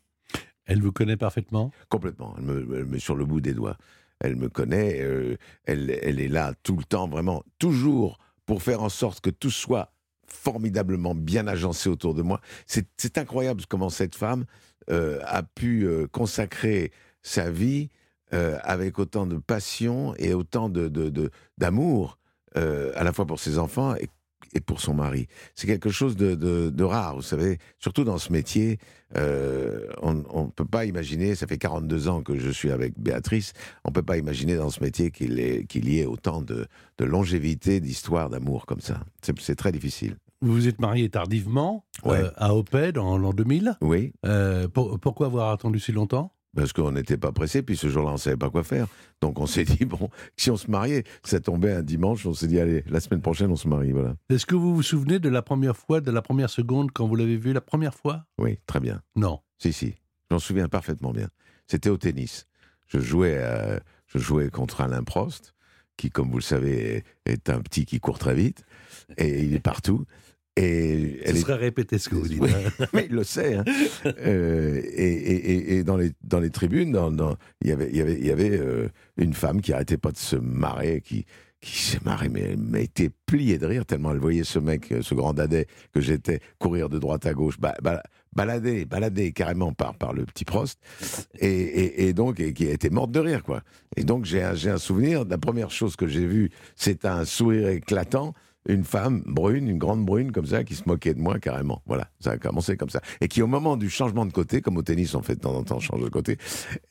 S1: Elle vous connaît parfaitement?
S2: Complètement. Elle me, elle me- sur le bout des doigts. Elle me connaît. euh, elle, elle est là tout le temps, vraiment, toujours pour faire en sorte que tout soit formidablement bien agencé autour de moi. C'est incroyable comment cette femme euh, a pu euh, consacrer sa vie euh, avec autant de passion et autant de de- de- d'amour, euh, à la fois pour ses enfants et, et pour son mari. C'est quelque chose de, de- de rare, vous savez, surtout dans ce métier. euh, on ne peut pas imaginer, ça fait 42 ans que je suis avec Béatrice, on ne peut pas imaginer dans ce métier qu'il qu'il y ait autant de, de longévité, d'histoire, d'amour comme ça. C'est c'est très difficile.
S1: Vous vous êtes marié tardivement,
S2: Ouais.
S1: euh, à Oped, en l'an 2000.
S2: Oui,
S1: Euh, pour- pourquoi avoir attendu si longtemps?
S2: Parce qu'on n'était pas pressé, puis ce jour-là, on ne savait pas quoi faire. Donc on s'est dit, bon, si on se mariait, ça tombait un dimanche, on s'est dit, allez, la semaine prochaine, on se marie, voilà.
S1: Est-ce que vous vous souvenez de la première fois, de la première seconde quand vous l'avez vu la première fois?
S2: Oui, très bien.
S1: Non.
S2: Si, si, j'en souviens parfaitement bien. C'était au tennis. Je jouais, euh, je jouais contre Alain Prost, qui, comme vous le savez, est un petit qui court très vite, et il est partout. Et
S1: Ce
S2: elle est-
S1: serait répété ce que vous dites.
S2: Oui,
S1: hein.
S2: mais il le sait. hein. Euh, et, et- et- dans, les, dans les tribunes, dans- dans- il y avait, il y avait, il y avait euh, une femme qui arrêtait pas de se marrer, qui, qui s'est marrée, mais elle m'était pliée de rire tellement elle voyait ce mec, euh, ce grand dadais que j'étais, courir de droite à gauche, ba- ba- balader, balader carrément par, par le petit Prost, et, et- et donc et qui était morte de rire, quoi. Et donc j'ai un, j'ai un souvenir, la première chose que j'ai vue, c'est un sourire éclatant, une femme brune, une grande brune comme ça, qui se moquait de moi carrément. Voilà, ça a commencé comme ça. Et qui, au moment du changement de côté, comme au tennis, on fait de temps en temps, on change de côté,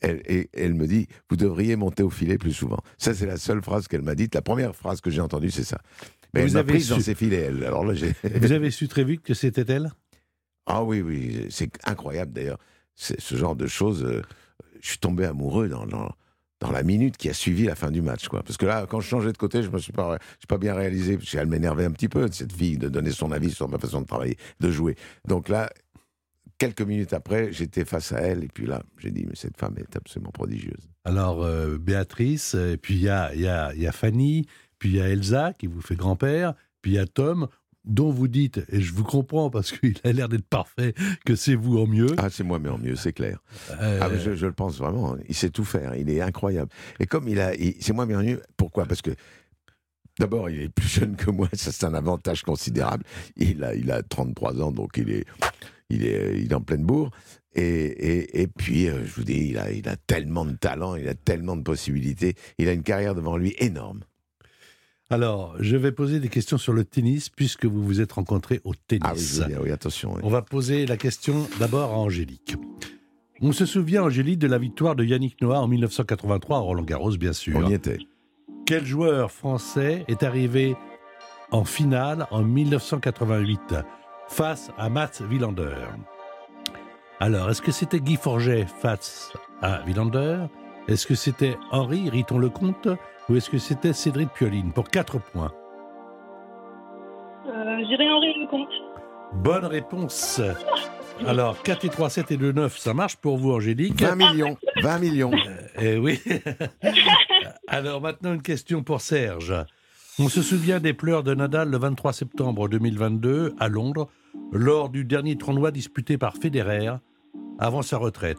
S2: elle, et, elle me dit Vous devriez monter au filet plus souvent. Ça, c'est la seule phrase qu'elle m'a dite. La première phrase que j'ai entendue, c'est ça. Mais
S1: Vous
S2: elle m'a prise dans
S1: su-
S2: ses filets, elle. Alors là, j'ai.
S1: Vous avez su très vite que c'était elle?
S2: Ah oui, oui, c'est incroyable d'ailleurs. C'est ce genre de choses. euh, je suis tombé amoureux dans, dans, dans la minute qui a suivi la fin du match, quoi. Parce que là, quand je changeais de côté, je me suis pas, bien réalisé, parce qu'elle m'énervait un petit peu, cette fille, de donner son avis sur ma façon de travailler, de jouer. Donc là, quelques minutes après, j'étais face à elle, et puis là, j'ai dit, mais cette femme est absolument prodigieuse.
S1: Alors, euh, Béatrice, et puis il y a, y, a, y a Fanny, puis il y a Elsa qui vous fait grand-père, puis il y a Tom, dont vous dites, et je vous comprends parce qu'il a l'air d'être parfait, que c'est vous en mieux.
S2: Ah, c'est moi, mais en mieux, c'est clair.
S1: Euh,
S2: Ah, mais je, je le pense vraiment. Il sait tout faire. Il est incroyable. Et comme il a, c'est moi bien mieux. Pourquoi? Parce que d'abord, il est plus jeune que moi. Ça, c'est un avantage considérable. Il a, il a 33 ans, donc il est, il est, il est en pleine bourre. Et, et, et puis, euh, je vous dis, il a, il a tellement de talent, il a tellement de possibilités. Il a une carrière devant lui énorme.
S1: Alors, je vais poser des questions sur le tennis, puisque vous vous êtes rencontrés au tennis.
S2: Ah oui, attention. oui.
S1: On va poser la question d'abord à Angélique. On se souvient, Angélique, de la victoire de Yannick Noah en 1983 à Roland-Garros, bien sûr.
S2: On y était.
S1: Quel joueur français est arrivé en finale en 1988 face à Mats Wilander Alors, est-ce que c'était Guy Forget face à Wilander Est-ce que c'était Henri Riton-Lecomte? Ou est-ce que c'était Cédric Pioline Pour 4 points.
S4: Euh, J'irai Henri Lecomte.
S1: Bonne réponse. Alors, 4 et 3, 7 et 2, 9, ça marche pour vous, Angélique
S2: 20 millions. 20 millions.
S1: Eh oui. Alors maintenant une question pour Serge. On se souvient des pleurs de Nadal le 23 septembre 2022 à Londres lors du dernier tournoi disputé par Federer avant sa retraite.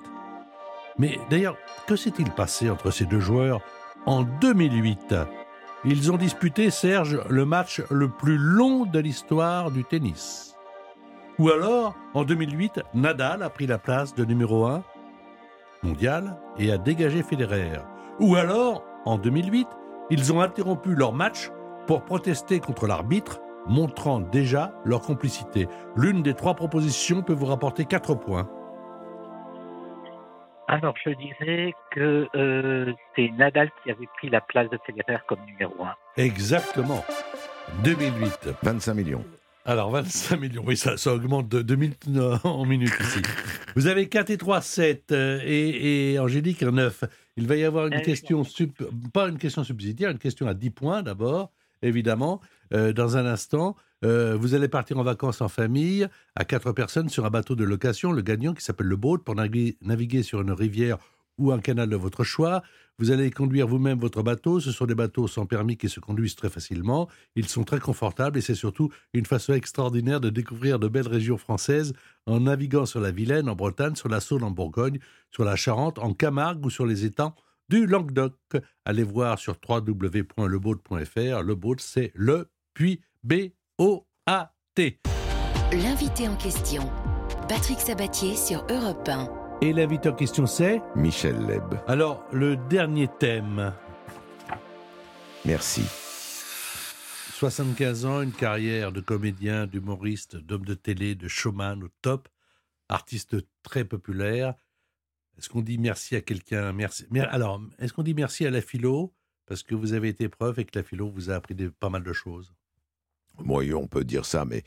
S1: Mais d'ailleurs, que s'est-il passé entre ces deux joueurs en 2008 Ils ont disputé, Serge, le match le plus long de l'histoire du tennis. Ou alors, en 2008, Nadal a pris la place de numéro 1 mondial et a dégagé Federer. Ou alors, en 2008, ils ont interrompu leur match pour protester contre l'arbitre, montrant déjà leur complicité. L'une des trois propositions peut vous rapporter 4 points.
S3: Alors, je dirais que euh, c'est Nadal qui avait pris la place de Federer comme numéro un.
S1: Exactement. 2008.
S2: 25 millions.
S1: Alors, 25 millions. Oui, ça, ça augmente de 2 minutes en minutes ici. Vous avez 4 et 3, 7 euh, et, et Angélique, un 9. Il va y avoir une
S3: Eh,
S1: question, sup- pas une question subsidiaire, une question à 10 points d'abord, évidemment. Euh, dans un instant, euh, vous allez partir en vacances en famille à quatre personnes sur un bateau de location, le gagnant qui s'appelle le boat, pour naviguer, sur une rivière ou un canal de votre choix. Vous allez conduire vous-même votre bateau. Ce sont des bateaux sans permis qui se conduisent très facilement. Ils sont très confortables et c'est surtout une façon extraordinaire de découvrir de belles régions françaises en naviguant sur la Vilaine, en Bretagne, sur la Saône, en Bourgogne, sur la Charente, en Camargue ou sur les étangs du Languedoc. Allez voir sur www.leboat.fr. Le boat, c'est le puis B-O-A-T.
S8: L'invité en question, Patrick Sabatier sur Europe 1.
S1: Et l'invité en question, c'est
S2: Michel Leb.
S1: Alors, le dernier thème.
S2: Merci.
S1: 75 ans, une carrière de comédien, d'humoriste, d'homme de télé, de showman au top, artiste très populaire. Est-ce qu'on dit merci à quelqu'un? Merci... mer- Alors, est-ce qu'on dit merci à la philo? Parce que vous avez été prof et que la philo vous a appris des- pas mal de choses
S2: Moi, on peut dire ça, mais,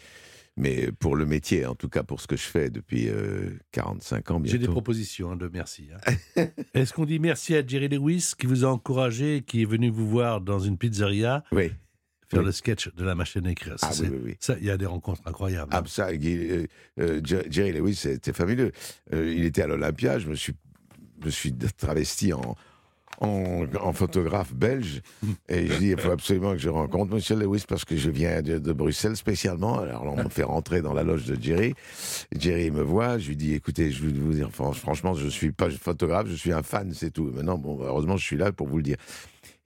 S2: mais pour le métier, en tout cas pour ce que je fais depuis euh, 45 ans
S1: J'ai des propositions hein, de merci. hein. est-ce qu'on dit merci à Jerry Lewis qui vous a encouragé, qui est venu vous voir dans une pizzeria
S2: Oui.
S1: faire
S2: Oui.
S1: le sketch de la machine à écrire? Ça,
S2: Ah oui, oui, oui.
S1: Ça, il y a des rencontres incroyables.
S2: Ah, ça, euh, euh, Jer- Jerry Lewis, c'était fabuleux. Euh, il était à l'Olympia, je me suis, je me suis travesti en, en, en photographe belge, et je dis, il faut absolument que je rencontre Monsieur Lewis parce que je viens de, de Bruxelles spécialement. Alors on me fait rentrer dans la loge de Jerry. Jerry me voit, je lui dis, écoutez, je vais vous dire, fran- franchement, je suis pas photographe, je suis un fan, c'est tout. Maintenant, bon, heureusement, je suis là pour vous le dire.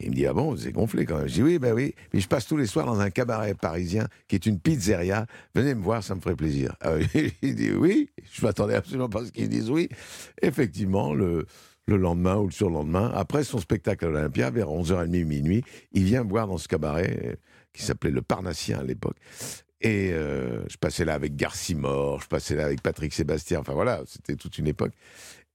S2: Il me dit, ah bon, c'est gonflé quand même. Je dis, oui, ben oui, mais je passe tous les soirs dans un cabaret parisien qui est une pizzeria. Venez me voir, ça me ferait plaisir. Ah il dit oui. Je m'attendais absolument pas à ce qu'ils disent oui. Effectivement, le, le lendemain ou le surlendemain, après son spectacle à l'Olympia, vers 11h30, minuit, il vient voir dans ce cabaret euh, qui s'appelait le Parnassien à l'époque. Et euh, je passais là avec Garcimore, je passais là avec Patrick Sébastien, enfin voilà, c'était toute une époque.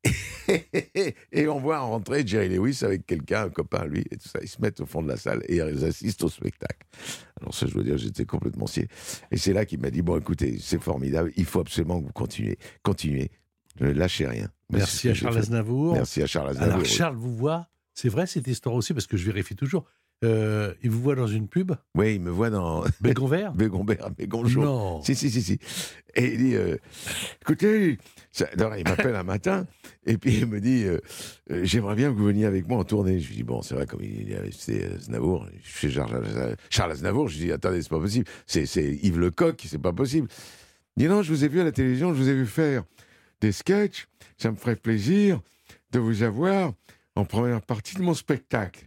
S2: et on voit rentrer Jerry Lewis avec quelqu'un, un copain lui, et tout ça. Ils se mettent au fond de la salle et ils assistent au spectacle. Alors ça, je dois dire, j'étais complètement scié. Et c'est là qu'il m'a dit, bon, écoutez, c'est formidable, il faut absolument que vous continuez. Continuez, ne lâchez rien.
S1: Merci à Charles. Aznavour.
S2: Merci à Charles Aznavour.
S1: Alors. Charles vous voit, c'est vrai cette histoire aussi, parce que je vérifie toujours. Euh, il vous voit dans une pub,
S2: Oui, il me voit dans
S1: Bégon Vert?
S2: Bégon Vert, Bégon Jaune.
S1: Non.
S2: Si, si, si, si. Et il dit, euh, écoutez, ça- il m'appelle un matin, et puis il me dit, euh, j'aimerais bien que vous veniez avec moi en tournée. Je lui dis, bon, c'est vrai, comme il est resté Aznavour, je suis Charles, Charles Aznavour, je lui dis, attendez, c'est pas possible, c'est c'est Yves Lecoq, c'est pas possible. Il dit, non, je vous ai vu à la télévision, je vous ai vu faire des sketchs, ça me ferait plaisir de vous avoir en première partie de mon spectacle.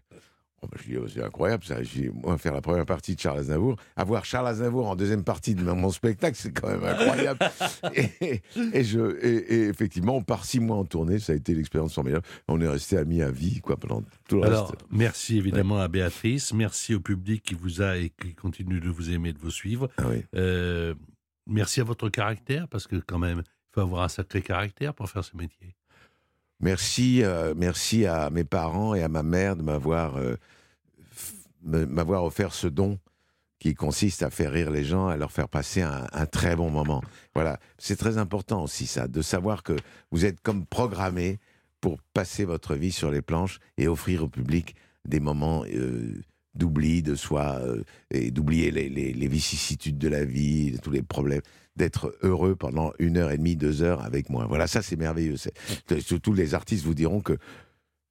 S2: Oh, je dis, oh, c'est incroyable ça. Moi, faire la première partie de Charles Aznavour, avoir Charles Aznavour en deuxième partie de mon spectacle, c'est quand même incroyable. et, et je, et, et effectivement, on part six mois en tournée, ça a été l'expérience formidable. On est resté amis à vie, quoi, pendant tout le
S1: Alors,
S2: reste.
S1: merci évidemment à Béatrice, merci au public qui vous a et qui continue de vous aimer, de vous suivre.
S2: Ah oui.
S1: Euh, merci à votre caractère, parce que quand même, il faut avoir un sacré caractère pour faire ce métier.
S2: Merci, euh, merci à mes parents et à ma mère de m'avoir euh, m'avoir offert ce don qui consiste à faire rire les gens, à leur faire passer un, un très bon moment. Voilà, c'est très important aussi ça, de savoir que vous êtes comme programmé pour passer votre vie sur les planches et offrir au public des moments euh, d'oubli de soi euh, et d'oublier les, vicissitudes de la vie, tous les problèmes, d'être heureux pendant une heure et demie, deux heures avec moi. Voilà, ça c'est merveilleux. Tous les artistes vous diront que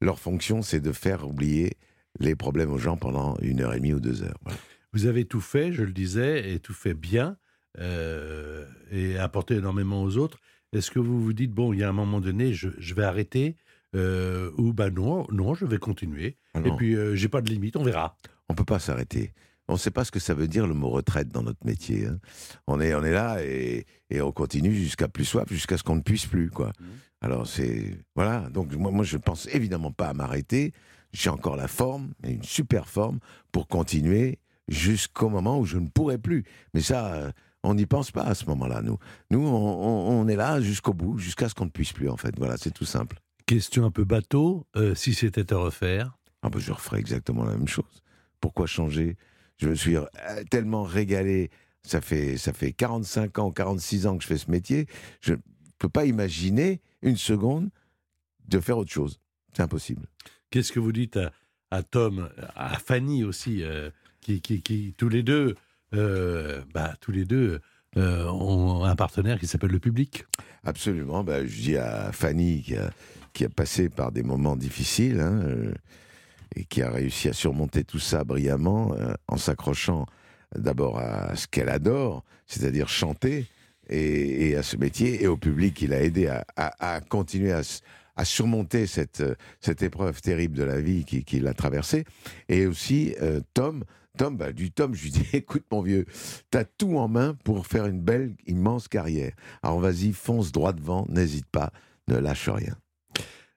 S2: leur fonction c'est de faire oublier les problèmes aux gens pendant une heure et demie ou deux heures.
S1: Vous avez tout fait, je le disais, et tout fait bien, euh, et apporté énormément aux autres. Est-ce que vous vous dites, bon, il y a un moment donné, je vais arrêter, euh, ou ben non, non, je vais continuer.
S2: Ah
S1: Et puis, euh, j'ai pas de limite, on verra.
S2: On peut pas s'arrêter. On ne sait pas ce que ça veut dire le mot retraite dans notre métier. hein. On, est, on est là et, et on continue jusqu'à plus soif, jusqu'à ce qu'on ne puisse plus. Quoi. Alors c'est. Voilà. Donc moi, moi, je pense évidemment pas à m'arrêter. J'ai encore la forme, une super forme, pour continuer jusqu'au moment où je ne pourrai plus. Mais ça, on n'y pense pas à ce moment-là, nous. Nous, on, on- on est là jusqu'au bout, jusqu'à ce qu'on ne puisse plus, en fait. Voilà, c'est tout simple.
S1: Question un peu bateau, euh, si c'était à refaire.
S2: Ah ben, je referais exactement la même chose. Pourquoi changer? Je me suis euh, tellement régalé. Ça fait, ça fait 45 ans, 46 ans que je fais ce métier. Je ne peux pas imaginer une seconde de faire autre chose. C'est impossible.
S1: Qu'est-ce que vous dites à, à Tom, à Fanny aussi, euh, qui, qui, qui, tous les deux, euh, bah, tous les deux euh, ont un partenaire qui s'appelle le public?
S2: Absolument. Ben, je dis à Fanny qui a, qui a passé par des moments difficiles hein, euh, et qui a réussi à surmonter tout ça brillamment euh, en s'accrochant d'abord à ce qu'elle adore, c'est-à-dire chanter, et, à ce métier, et au public qui l'a aidé à, continuer à, surmonter cette, cette épreuve terrible de la vie qui, qui l'a traversée. Et aussi euh, Tom. Tom, bah, du Tom, je lui dis, écoute mon vieux, t'as tout en main pour faire une belle, immense carrière. Alors vas-y, fonce droit devant, n'hésite pas, ne lâche rien.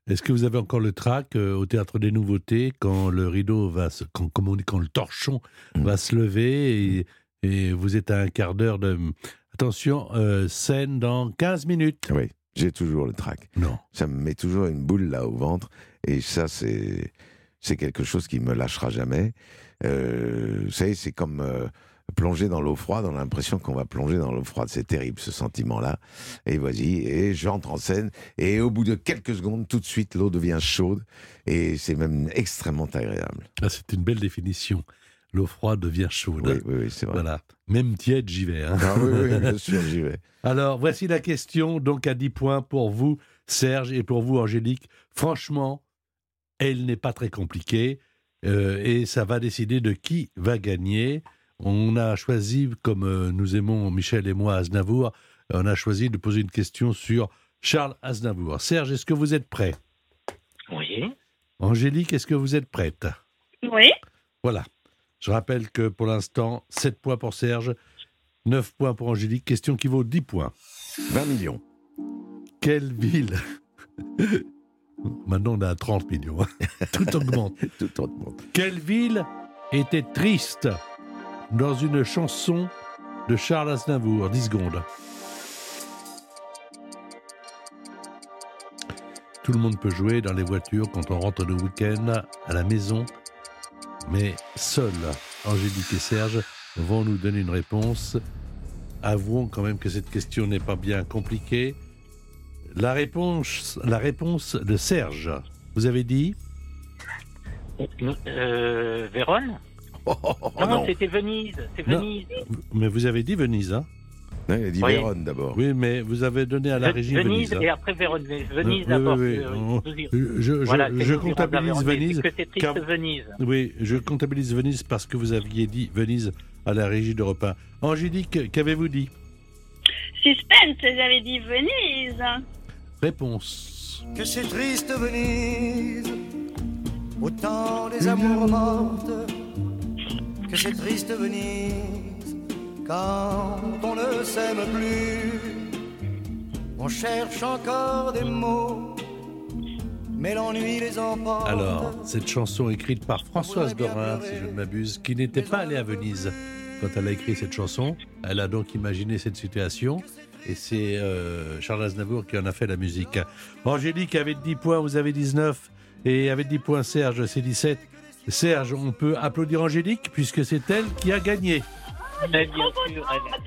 S1: Est-ce que vous avez encore le trac euh, au théâtre des nouveautés quand le rideau va, se, quand, comme on dit, quand le torchon
S2: Mm.
S1: va se lever et, et vous êtes à un quart d'heure de attention euh, scène dans 15 minutes.
S2: Oui, j'ai toujours le trac.
S1: Non.
S2: Ça me met toujours une boule là au ventre, et ça, c'est c'est quelque chose qui me lâchera jamais. Euh, vous savez, c'est comme plonger dans l'eau froide. On a l'impression qu'on va plonger dans l'eau froide. C'est terrible ce sentiment-là. Et vas-y, et j'entre en scène, et au bout de quelques secondes, tout de suite, l'eau devient chaude, et c'est même extrêmement agréable.
S1: Ah, c'est une belle définition. L'eau froide devient chaude.
S2: Oui, oui, oui, c'est vrai.
S1: Voilà. Même tiède, j'y vais. hein.
S2: Ah oui, oui, bien sûr, j'y vais.
S1: Alors, voici la question, donc à 10 points pour vous, Serge, et pour vous, Angélique. Franchement, elle n'est pas très compliquée, euh, et ça va décider de qui va gagner. On a choisi, comme euh, nous aimons Michel et moi Aznavour, on a choisi de poser une question sur Charles Aznavour. Serge, est-ce que vous êtes prêt?
S3: Oui.
S1: Angélique, est-ce que vous êtes prête?
S4: Oui.
S1: Voilà. Je rappelle que pour l'instant, 7 points pour Serge, 9 points pour Angélique. Question qui vaut 10 points.
S2: 20 millions.
S1: Quelle ville? Maintenant, on est à 30 millions. Tout augmente.
S2: Tout augmente.
S1: Quelle ville était triste? Dans une chanson de Charles Aznavour 10 secondes. tout le monde peut jouer dans les voitures quand on rentre le week-end à la maison. Mais seuls Angélique et Serge vont nous donner une réponse. Avouons quand même que cette question n'est pas bien compliquée. La réponse, la réponse de Serge, vous avez dit?
S3: Euh, Vérone?
S2: Oh,
S3: Non,
S2: non.
S3: c'était Venise. C'est
S1: Non.
S3: Venise.
S1: Mais vous avez dit Venise, hein
S2: Non, il a dit
S3: Oui.
S2: Vérone d'abord.
S1: Oui, mais vous avez donné à la
S3: Ve-
S1: régie
S3: Venise,
S1: Venise. hein.
S3: et après Vérone. Venise d'abord.
S1: oui, oui.
S3: euh,
S1: Je,
S3: Voilà,
S1: comptabilise Venise.
S3: que c'est triste
S1: car-
S3: Venise.
S1: Oui, je comptabilise Venise parce que vous aviez dit Venise à la régie de repas. Angélique, qu'avez-vous dit?
S4: Suspense, j'avais dit Venise.
S1: Réponse.
S5: Que c'est triste Venise, au temps des amours mortes. Que c'est triste Venise, quand on ne s'aime plus. On cherche encore des mots, mais l'ennui les emporte.
S1: Alors, cette chanson écrite par Françoise Dorin, si je ne m'abuse, qui n'était pas allée à Venise quand elle a écrit cette chanson. Elle a donc imaginé cette situation. Et c'est euh, Charles Aznavour qui en a fait la musique. Angélique avait 10 points, vous avez 19. Et avec 10 points, Serge, c'est 17. Serge, on peut applaudir Angélique puisque c'est elle qui a gagné.
S3: Mais bien sûr, elle-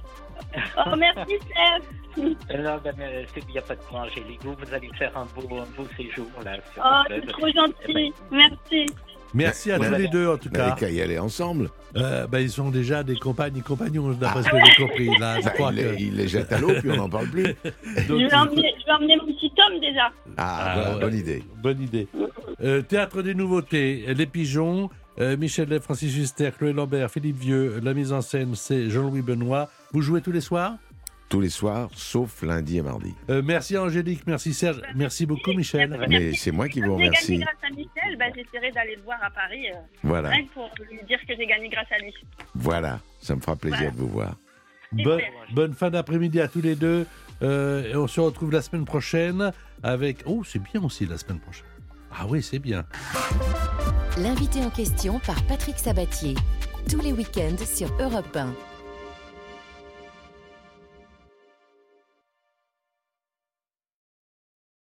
S4: Oh, merci, Serge.
S3: Euh, Non, ben, mais c'est bien pas de quoi, Angélique. Vous, vous allez faire un beau, un beau séjour là. Sur
S4: Oh, c'est trop gentil.
S3: ben,
S4: Merci.
S1: Merci à tous les deux, en tout
S2: On n'avait
S1: cas.
S2: qu'à y aller ensemble.
S1: Euh, ben, ils sont déjà des compagnes et compagnons, d'après ce que j'ai compris. Là, je
S2: Bah,
S1: crois
S2: il,
S1: que...
S2: les, il les jette à l'eau, puis on n'en parle plus.
S1: Donc,
S4: Je vais, emmener, je vais emmener mon petit Tom déjà.
S2: Ah,
S1: Ah,
S2: voilà,
S1: ouais.
S2: bonne idée.
S1: Bonne idée. Euh, théâtre des nouveautés, Les Pigeons, euh, Michel Lev, Francis Huster, Chloé Lambert, Philippe Vieux. La mise en scène, c'est Jean-Louis Benoît. Vous jouez tous les soirs?
S2: Tous les soirs, sauf lundi et mardi.
S1: Euh, Merci Angélique, merci Serge, merci beaucoup Michel.
S2: Mais c'est moi qui vous
S4: J'ai gagné
S2: remercie.
S4: grâce à Michel. Bah, J'essaierai d'aller le voir à Paris. euh,
S2: Voilà,
S4: rien pour lui dire que j'ai gagné grâce à lui.
S2: voilà. Ça me fera plaisir de vous voir.
S1: Bonne, bonne fin d'après-midi à tous les deux. Euh, et on se retrouve la semaine prochaine avec... Oh, c'est bien aussi la semaine prochaine. Ah oui, c'est bien.
S8: L'invité en question par Patrick Sabatier. Tous les week-ends sur Europe 1.